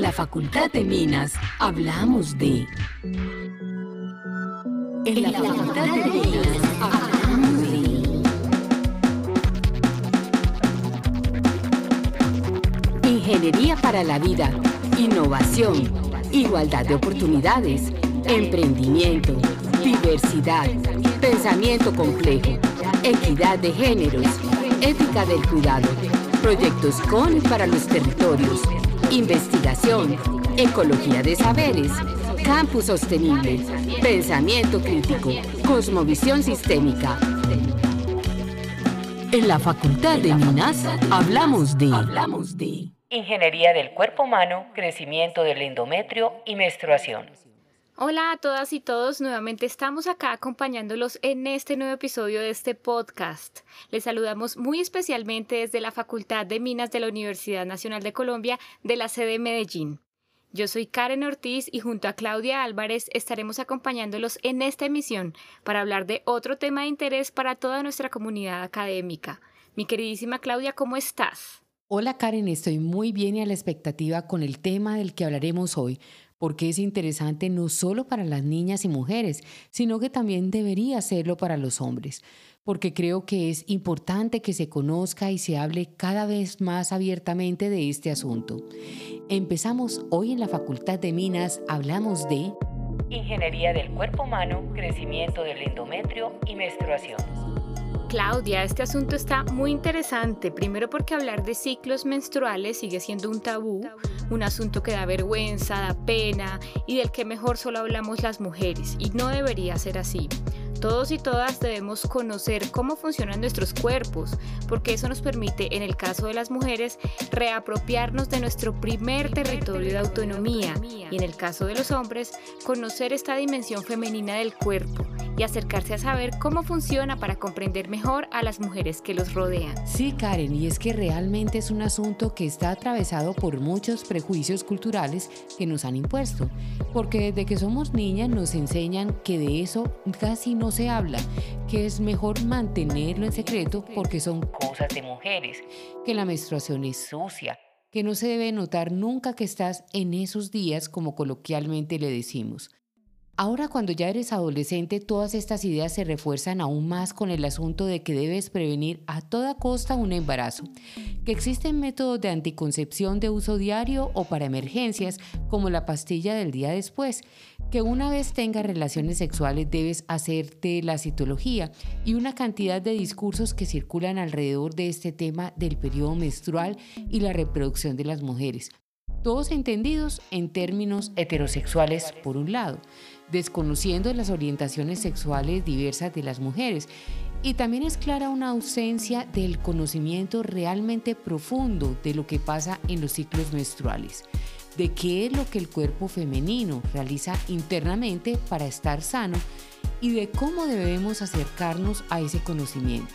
En la Facultad de Minas hablamos de... En la Facultad de Minas hablamos de... Ingeniería para la vida, innovación, igualdad de oportunidades, emprendimiento, diversidad, pensamiento complejo, equidad de géneros, ética del cuidado, proyectos con para los territorios, investigación, ecología de saberes, campus sostenible, pensamiento crítico, cosmovisión sistémica. En la Facultad de Minas hablamos de... Hablamos de Ingeniería del cuerpo humano, crecimiento del endometrio y menstruación. Hola a todas y todos, nuevamente estamos acá acompañándolos en este nuevo episodio de este podcast. Les saludamos muy especialmente desde la Facultad de Minas de la Universidad Nacional de Colombia de la sede de Medellín. Yo soy Karen Ortiz y junto a Claudia Álvarez estaremos acompañándolos en esta emisión para hablar de otro tema de interés para toda nuestra comunidad académica. Mi queridísima Claudia, ¿cómo estás? Hola Karen, estoy muy bien y a la expectativa con el tema del que hablaremos hoy, porque es interesante no solo para las niñas y mujeres, sino que también debería serlo para los hombres, porque creo que es importante que se conozca y se hable cada vez más abiertamente de este asunto. Empezamos hoy en la Facultad de Minas, hablamos de Ingeniería del cuerpo humano, crecimiento del endometrio y menstruación. Claudia, este asunto está muy interesante, primero porque hablar de ciclos menstruales sigue siendo un tabú, un asunto que da vergüenza, da pena y del que mejor solo hablamos las mujeres, y no debería ser así. Todos y todas debemos conocer cómo funcionan nuestros cuerpos, porque eso nos permite, en el caso de las mujeres, reapropiarnos de nuestro primer territorio de autonomía y en el caso de los hombres, conocer esta dimensión femenina del cuerpo y acercarse a saber cómo funciona para comprender mejor a las mujeres que los rodean. Sí, Karen, y es que realmente es un asunto que está atravesado por muchos prejuicios culturales que nos han impuesto, porque desde que somos niñas nos enseñan que de eso casi no se habla, que es mejor mantenerlo en secreto porque son cosas de mujeres, que la menstruación es sucia, que no se debe notar nunca que estás en esos días como coloquialmente le decimos. Ahora cuando ya eres adolescente, todas estas ideas se refuerzan aún más con el asunto de que debes prevenir a toda costa un embarazo, que existen métodos de anticoncepción de uso diario o para emergencias, como la pastilla del día después, que una vez tengas relaciones sexuales debes hacerte la citología y una cantidad de discursos que circulan alrededor de este tema del periodo menstrual y la reproducción de las mujeres. Todos entendidos en términos heterosexuales por un lado, desconociendo las orientaciones sexuales diversas de las mujeres. Y también es clara una ausencia del conocimiento realmente profundo de lo que pasa en los ciclos menstruales de qué es lo que el cuerpo femenino realiza internamente para estar sano y de cómo debemos acercarnos a ese conocimiento,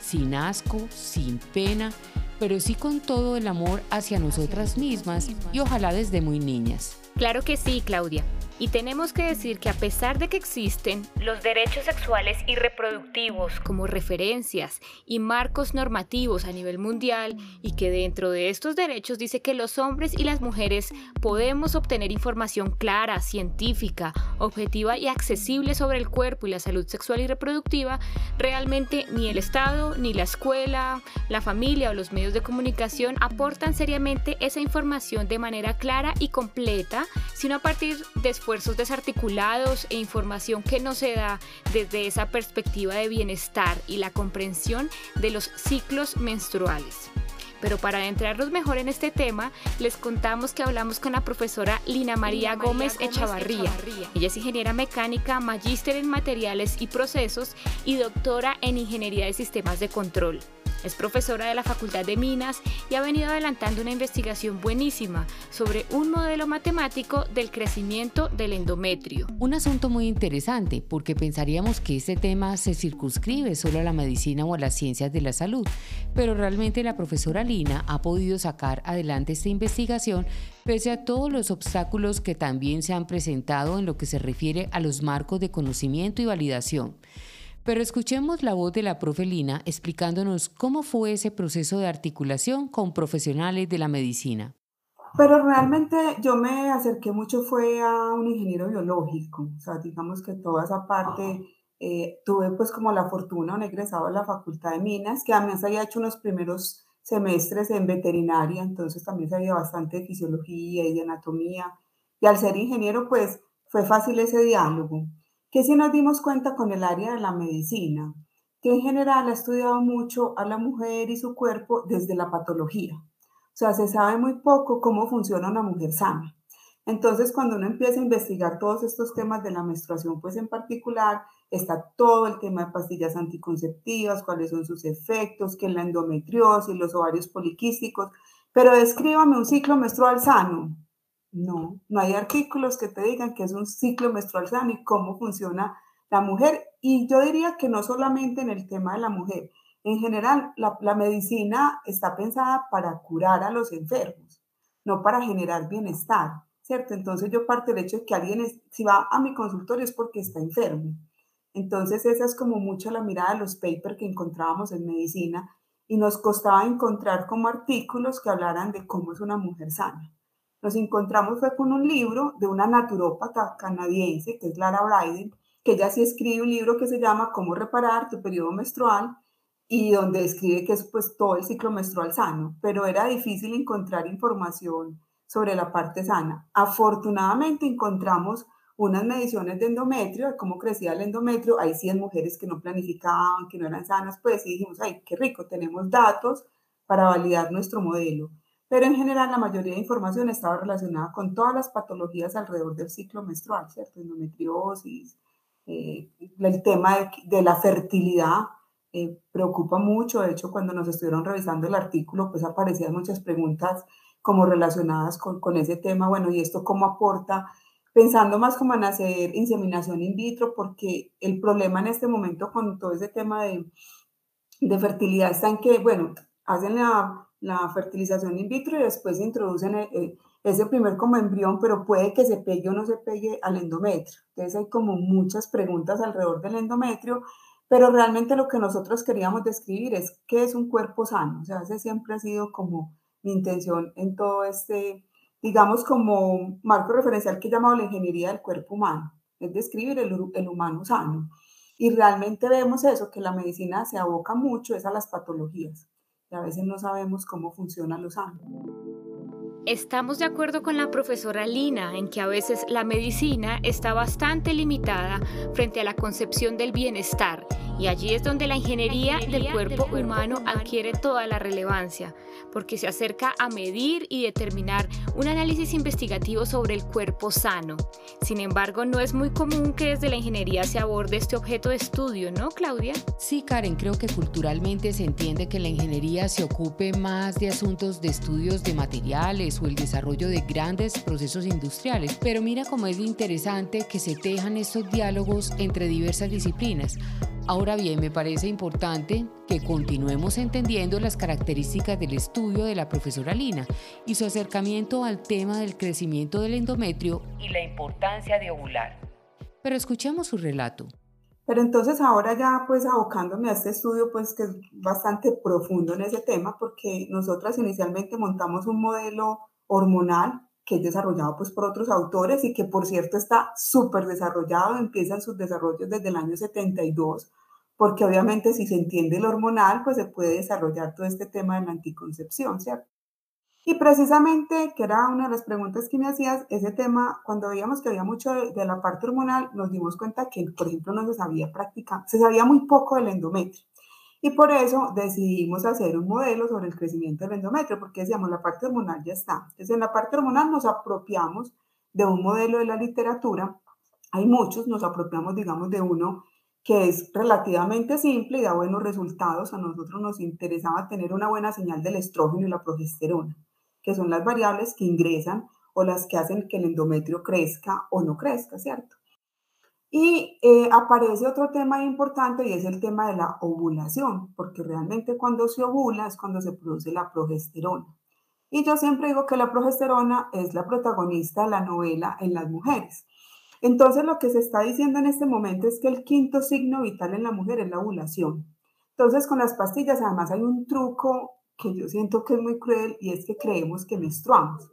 sin asco, sin pena, pero sí con todo el amor hacia nosotras mismas y ojalá desde muy niñas. Claro que sí, Claudia. Y tenemos que decir que a pesar de que existen los derechos sexuales y reproductivos como referencias y marcos normativos a nivel mundial y que dentro de estos derechos dice que los hombres y las mujeres podemos obtener información clara, científica, objetiva y accesible sobre el cuerpo y la salud sexual y reproductiva, realmente ni el Estado, ni la escuela, la familia o los medios de comunicación aportan seriamente esa información de manera clara y completa, sino a partir esfuerzos desarticulados e información que no se da desde esa perspectiva de bienestar y la comprensión de los ciclos menstruales. Pero para adentrarnos mejor en este tema, les contamos que hablamos con la profesora Lina María, Gómez, Echavarría. Ella es ingeniera mecánica, magíster en materiales y procesos y doctora en ingeniería de sistemas de control. Es profesora de la Facultad de Minas y ha venido adelantando una investigación buenísima sobre un modelo matemático del crecimiento del endometrio. Un asunto muy interesante porque pensaríamos que este tema se circunscribe solo a la medicina o a las ciencias de la salud, pero realmente la profesora Lina ha podido sacar adelante esta investigación pese a todos los obstáculos que también se han presentado en lo que se refiere a los marcos de conocimiento y validación. Pero escuchemos la voz de la profelina explicándonos cómo fue ese proceso de articulación con profesionales de la medicina. Pero realmente yo me acerqué mucho fue a un ingeniero biológico, o sea, digamos que toda esa parte, eh, tuve pues como la fortuna, un egresado de la Facultad de Minas, que además había hecho unos primeros semestres en veterinaria, entonces también sabía bastante de fisiología y de anatomía, y al ser ingeniero pues fue fácil ese diálogo. Que si nos dimos cuenta con el área de la medicina, que en general ha estudiado mucho a la mujer y su cuerpo desde la patología. O sea, se sabe muy poco cómo funciona una mujer sana. Entonces, cuando uno empieza a investigar todos estos temas de la menstruación, pues en particular está todo el tema de pastillas anticonceptivas, cuáles son sus efectos, que la endometriosis, los ovarios poliquísticos, pero descríbame un ciclo menstrual sano. No, no hay artículos que te digan que es un ciclo menstrual sano y cómo funciona la mujer. Y yo diría que no solamente en el tema de la mujer, en general, la, medicina está pensada para curar a los enfermos, no para generar bienestar, ¿cierto? Entonces yo parto del hecho de que alguien, si va a mi consultorio es porque está enfermo. Entonces esa es como mucho la mirada de los papers que encontrábamos en medicina y nos costaba encontrar como artículos que hablaran de cómo es una mujer sana. Nos encontramos fue con un libro de una naturópata canadiense, que es Lara Bryden, que ella sí escribe un libro que se llama Cómo reparar tu periodo menstrual y donde escribe que es pues todo el ciclo menstrual sano, pero era difícil encontrar información sobre la parte sana. Afortunadamente encontramos unas mediciones de endometrio, de cómo crecía el endometrio, hay 100 mujeres que no planificaban, que no eran sanas, pues y dijimos, ay, qué rico, tenemos datos para validar nuestro modelo. Pero en general la mayoría de información estaba relacionada con todas las patologías alrededor del ciclo menstrual, ¿cierto? Endometriosis, eh, el tema de, de la fertilidad, eh, preocupa mucho. De hecho, cuando nos estuvieron revisando el artículo, pues aparecían muchas preguntas como relacionadas con, con ese tema. Bueno, ¿y esto cómo aporta? Pensando más como en hacer inseminación in vitro, porque el problema en este momento con todo ese tema de, de fertilidad está en que, bueno, hacen la, la fertilización in vitro y después introducen eh, ese primer como embrión, pero puede que se pegue o no se pegue al endometrio. Entonces hay como muchas preguntas alrededor del endometrio pero realmente lo que nosotros queríamos describir es qué es un cuerpo sano. O sea, ese siempre ha sido como mi intención en todo este, digamos, como marco referencial que he llamado la ingeniería del cuerpo humano, es describir el, el humano sano. Y realmente vemos eso, que la medicina se aboca mucho es a las patologías. A veces no sabemos cómo funciona lo sano. Estamos de acuerdo con la profesora Lina en que a veces la medicina está bastante limitada frente a la concepción del bienestar y allí es donde la ingeniería del cuerpo humano adquiere toda la relevancia, porque se acerca a medir y determinar un análisis investigativo sobre el cuerpo sano. Sin embargo, no es muy común que desde la ingeniería se aborde este objeto de estudio, ¿no, Claudia? Sí, Karen, creo que culturalmente se entiende que la ingeniería se ocupe más de asuntos de estudios de materiales o el desarrollo de grandes procesos industriales, pero mira cómo es interesante que se tejan estos diálogos entre diversas disciplinas. Ahora bien, me parece importante que continuemos entendiendo las características del estudio de la profesora Lina y su acercamiento al tema del crecimiento del endometrio y la importancia de ovular. Pero escuchemos su relato. Pero entonces ahora ya pues abocándome a este estudio pues que es bastante profundo en ese tema porque nosotras inicialmente montamos un modelo hormonal que es desarrollado pues por otros autores y que por cierto está súper desarrollado, empiezan sus desarrollos desde el año 72, porque obviamente si se entiende el hormonal, pues se puede desarrollar todo este tema de la anticoncepción, ¿cierto? Y precisamente, que era una de las preguntas que me hacías, ese tema, cuando veíamos que había mucho de, la parte hormonal, nos dimos cuenta que, por ejemplo, no se sabía practicar, se sabía muy poco del endometrio. Y por eso decidimos hacer un modelo sobre el crecimiento del endometrio, porque decíamos, la parte hormonal ya está. Entonces, en la parte hormonal nos apropiamos de un modelo de la literatura. Hay muchos, nos apropiamos, digamos, de uno que es relativamente simple y da buenos resultados. A nosotros nos interesaba tener una buena señal del estrógeno y la progesterona, que son las variables que ingresan o las que hacen que el endometrio crezca o no crezca, ¿cierto? Y eh, aparece otro tema importante y es el tema de la ovulación, porque realmente cuando se ovula es cuando se produce la progesterona. Y yo siempre digo que la progesterona es la protagonista de la novela en las mujeres. Entonces lo que se está diciendo en este momento es que el quinto signo vital en la mujer es la ovulación. Entonces con las pastillas además hay un truco que yo siento que es muy cruel y es que creemos que menstruamos.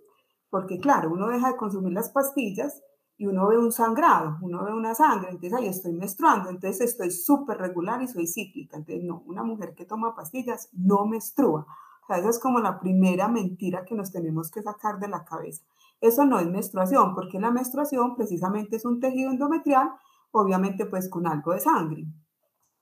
porque claro, uno deja de consumir las pastillas y uno ve un sangrado, uno ve una sangre, entonces ahí estoy menstruando, entonces estoy súper regular y soy cíclica. Entonces, no, una mujer que toma pastillas no menstrua. O sea, esa es como la primera mentira que nos tenemos que sacar de la cabeza. Eso no es menstruación, porque la menstruación precisamente es un tejido endometrial, obviamente pues con algo de sangre.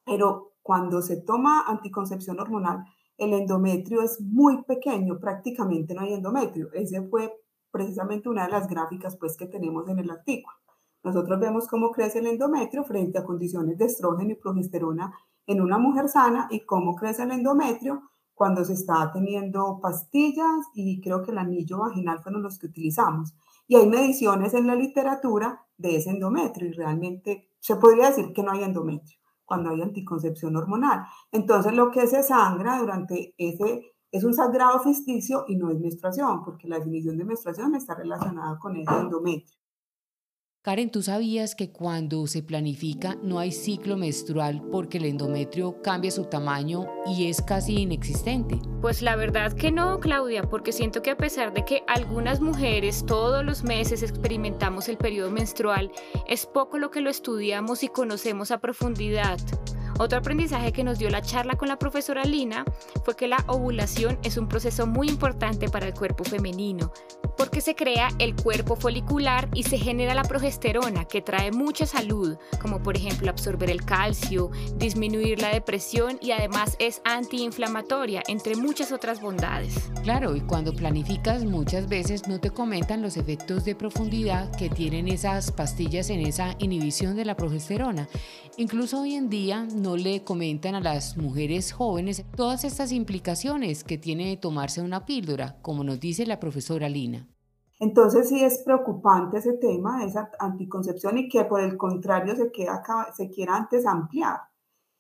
Pero cuando se toma anticoncepción hormonal, el endometrio es muy pequeño, prácticamente no hay endometrio. Ese fue precisamente una de las gráficas pues, que tenemos en el artículo. Nosotros vemos cómo crece el endometrio frente a condiciones de estrógeno y progesterona en una mujer sana y cómo crece el endometrio cuando se está teniendo pastillas y creo que el anillo vaginal fueron los que utilizamos. Y hay mediciones en la literatura de ese endometrio y realmente se podría decir que no hay endometrio cuando hay anticoncepción hormonal. Entonces lo que se sangra durante ese es un sagrado ficticio y no es menstruación, porque la definición de menstruación está relacionada con el endometrio. Karen, ¿tú sabías que cuando se planifica no hay ciclo menstrual porque el endometrio cambia su tamaño y es casi inexistente? Pues la verdad que no, Claudia, porque siento que a pesar de que algunas mujeres todos los meses experimentamos el periodo menstrual, es poco lo que lo estudiamos y conocemos a profundidad. Otro aprendizaje que nos dio la charla con la profesora Lina fue que la ovulación es un proceso muy importante para el cuerpo femenino, porque se crea el cuerpo folicular y se genera la progesterona, que trae mucha salud, como por ejemplo absorber el calcio, disminuir la depresión y además es antiinflamatoria, entre muchas otras bondades. Claro, y cuando planificas muchas veces no te comentan los efectos de profundidad que tienen esas pastillas en esa inhibición de la progesterona. Incluso hoy en día no le comentan a las mujeres jóvenes todas estas implicaciones que tiene tomarse una píldora, como nos dice la profesora Lina. Entonces sí es preocupante ese tema de esa anticoncepción y que por el contrario se, quiera antes ampliar.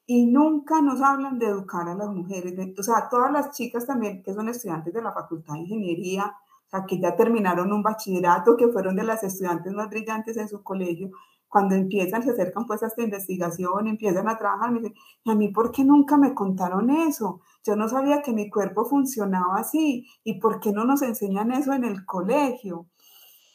Y nunca nos hablan de educar a las mujeres, o sea, todas las chicas también que son estudiantes de la Facultad de Ingeniería, o sea, que ya terminaron un bachillerato, que fueron de las estudiantes más brillantes en su colegio, cuando empiezan, se acercan pues a esta investigación, empiezan a trabajar, me dicen, ¿y a mí por qué nunca me contaron eso? Yo no sabía que mi cuerpo funcionaba así, ¿y por qué no nos enseñan eso en el colegio?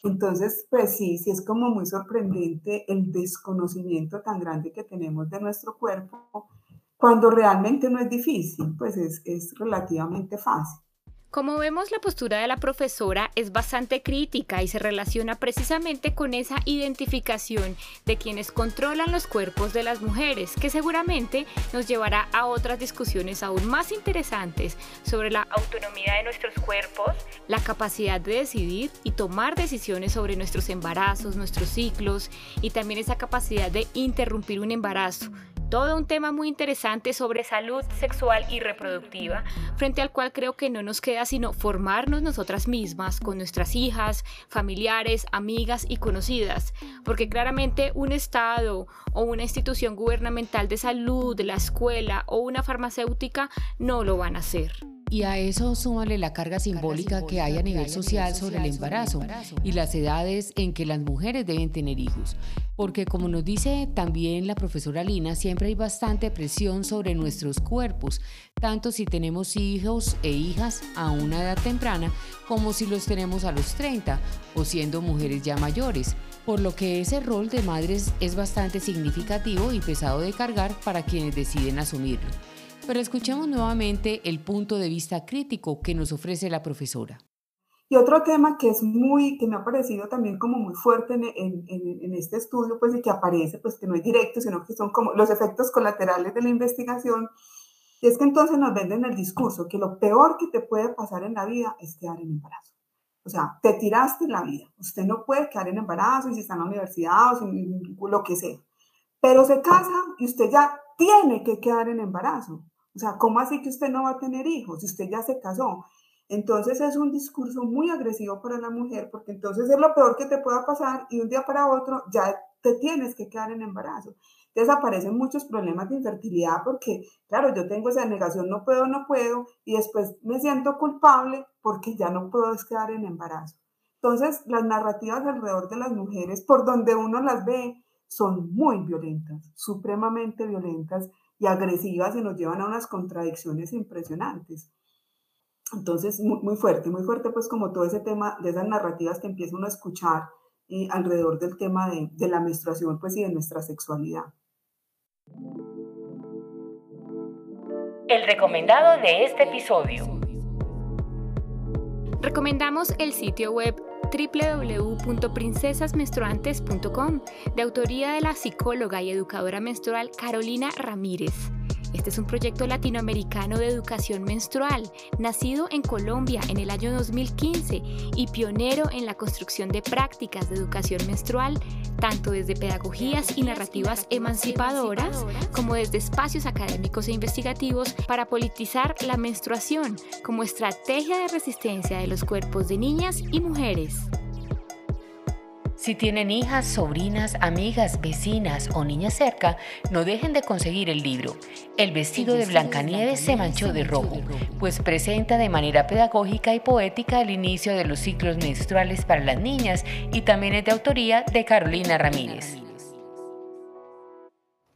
Entonces, pues sí, sí es como muy sorprendente el desconocimiento tan grande que tenemos de nuestro cuerpo, cuando realmente no es difícil, pues es, es relativamente fácil. Como vemos, la postura de la profesora es bastante crítica y se relaciona precisamente con esa identificación de quienes controlan los cuerpos de las mujeres, que seguramente nos llevará a otras discusiones aún más interesantes sobre la autonomía de nuestros cuerpos, la capacidad de decidir y tomar decisiones sobre nuestros embarazos, nuestros ciclos y también esa capacidad de interrumpir un embarazo todo un tema muy interesante sobre salud sexual y reproductiva, frente al cual creo que no nos queda sino formarnos nosotras mismas con nuestras hijas, familiares, amigas y conocidas, porque claramente un Estado o una institución gubernamental de salud, la escuela o una farmacéutica no lo van a hacer. Y a eso súmale la carga simbólica que hay a nivel social sobre el embarazo y las edades en que las mujeres deben tener hijos. Porque como nos dice también la profesora Lina, siempre hay bastante presión sobre nuestros cuerpos, tanto si tenemos hijos e hijas a una edad temprana como si los tenemos a los 30 o siendo mujeres ya mayores. Por lo que ese rol de madres es bastante significativo y pesado de cargar para quienes deciden asumirlo. Pero escuchemos nuevamente el punto de vista crítico que nos ofrece la profesora. Y otro tema que es muy, que me ha parecido también como muy fuerte en, este estudio, pues y que aparece, pues que no es directo, sino que son como los efectos colaterales de la investigación, y es que entonces nos venden el discurso que lo peor que te puede pasar en la vida es quedar en embarazo. O sea, te tiraste en la vida. Usted no puede quedar en embarazo y si está en la universidad o si, lo que sea. Pero se casa y usted ya tiene que quedar en embarazo. O sea, ¿cómo así que usted no va a tener hijos si usted ya se casó? Entonces es un discurso muy agresivo para la mujer porque entonces es lo peor que te pueda pasar y un día para otro ya te tienes que quedar en embarazo. Entonces aparecen muchos problemas de infertilidad porque, claro, yo tengo esa negación, no puedo, no puedo, y después me siento culpable porque ya no puedo quedar en embarazo. Entonces las narrativas alrededor de las mujeres, por donde uno las ve, son muy violentas, supremamente violentas y agresivas y nos llevan a unas contradicciones impresionantes. Entonces, muy, fuerte, muy fuerte, pues como todo ese tema de esas narrativas que empieza uno a escuchar eh, alrededor del tema de, de la menstruación, pues y de nuestra sexualidad. El recomendado de este episodio. Recomendamos el sitio web www.princesasmenstruantes.com de autoría de la psicóloga y educadora menstrual Carolina Ramírez. Este es un proyecto latinoamericano de educación menstrual, nacido en Colombia en el año 2015 y pionero en la construcción de prácticas de educación menstrual, tanto desde pedagogías y narrativas emancipadoras como desde espacios académicos e investigativos para politizar la menstruación como estrategia de resistencia de los cuerpos de niñas y mujeres. Si tienen hijas, sobrinas, amigas, vecinas o niñas cerca, no dejen de conseguir el libro. El vestido de Blancanieves se manchó de rojo, pues presenta de manera pedagógica y poética el inicio de los ciclos menstruales para las niñas y también es de autoría de Carolina Ramírez.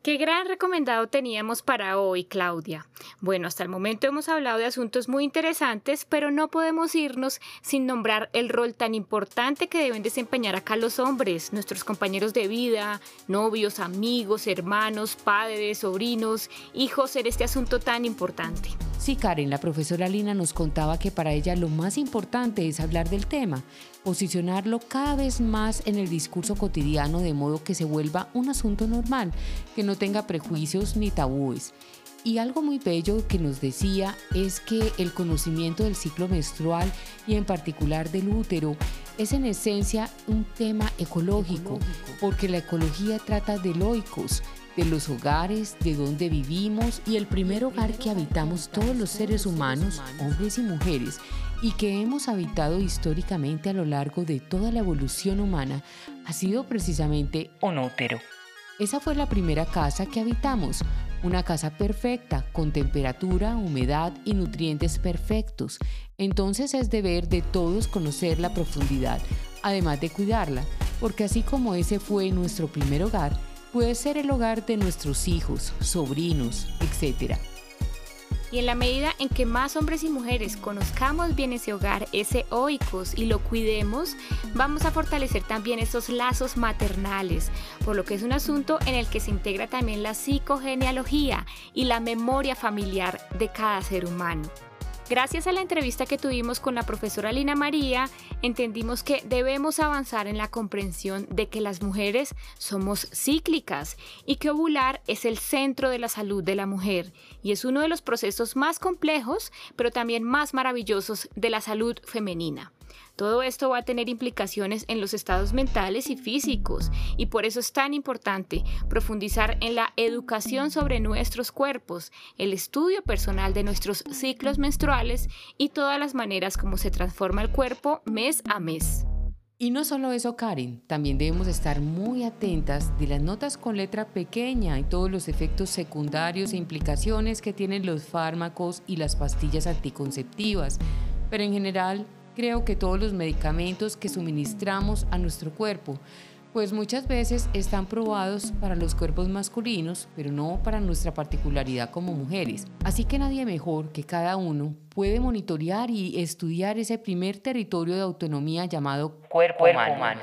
Qué gran recomendado teníamos para hoy, Claudia. Bueno, hasta el momento hemos hablado de asuntos muy interesantes, pero no podemos irnos sin nombrar el rol tan importante que deben desempeñar acá los hombres, nuestros compañeros de vida, novios, amigos, hermanos, padres, sobrinos, hijos en este asunto tan importante. Sí, Karen, la profesora Lina nos contaba que para ella lo más importante es hablar del tema, posicionarlo cada vez más en el discurso cotidiano de modo que se vuelva un asunto normal, que no tenga prejuicios ni tabúes. Y algo muy bello que nos decía es que el conocimiento del ciclo menstrual y en particular del útero es en esencia un tema ecológico, porque la ecología trata de loicos, de los hogares, de donde vivimos y el primer hogar que habitamos todos los seres humanos, hombres y mujeres, y que hemos habitado históricamente a lo largo de toda la evolución humana, ha sido precisamente un útero. Esa fue la primera casa que habitamos, una casa perfecta, con temperatura, humedad y nutrientes perfectos. Entonces es deber de todos conocer la profundidad, además de cuidarla, porque así como ese fue nuestro primer hogar, puede ser el hogar de nuestros hijos, sobrinos, etc. Y en la medida en que más hombres y mujeres conozcamos bien ese hogar, ese oikos y lo cuidemos, vamos a fortalecer también esos lazos maternales, por lo que es un asunto en el que se integra también la psicogenealogía y la memoria familiar de cada ser humano. Gracias a la entrevista que tuvimos con la profesora Lina María, entendimos que debemos avanzar en la comprensión de que las mujeres somos cíclicas y que ovular es el centro de la salud de la mujer y es uno de los procesos más complejos, pero también más maravillosos de la salud femenina. Todo esto va a tener implicaciones en los estados mentales y físicos y por eso es tan importante profundizar en la educación sobre nuestros cuerpos, el estudio personal de nuestros ciclos menstruales y todas las maneras como se transforma el cuerpo mes a mes. Y no solo eso, Karen, también debemos estar muy atentas de las notas con letra pequeña y todos los efectos secundarios e implicaciones que tienen los fármacos y las pastillas anticonceptivas. Pero en general, creo que todos los medicamentos que suministramos a nuestro cuerpo, pues muchas veces están probados para los cuerpos masculinos, pero no para nuestra particularidad como mujeres. Así que nadie mejor que cada uno puede monitorear y estudiar ese primer territorio de autonomía llamado cuerpo, humano.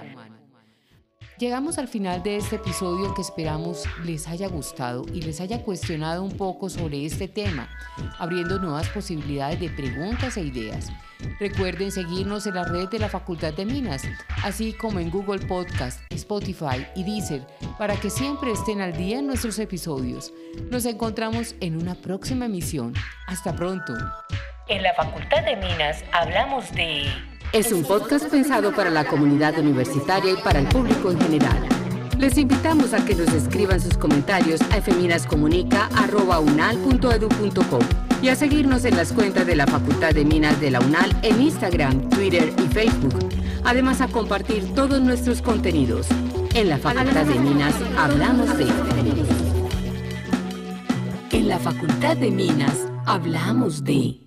Llegamos al final de este episodio que esperamos les haya gustado y les haya cuestionado un poco sobre este tema, abriendo nuevas posibilidades de preguntas e ideas. Recuerden seguirnos en la red de la Facultad de Minas, así como en Google Podcast, Spotify y Deezer, para que siempre estén al día en nuestros episodios. Nos encontramos en una próxima emisión. Hasta pronto. En la Facultad de Minas hablamos de... Es un podcast pensado para la comunidad universitaria y para el público en general. Les invitamos a que nos escriban sus comentarios a feminascomunica.unal.edu.co y a seguirnos en las cuentas de la Facultad de Minas de la UNAL en Instagram, Twitter y Facebook. Además a compartir todos nuestros contenidos. En la Facultad de Minas hablamos de... En la Facultad de Minas hablamos de...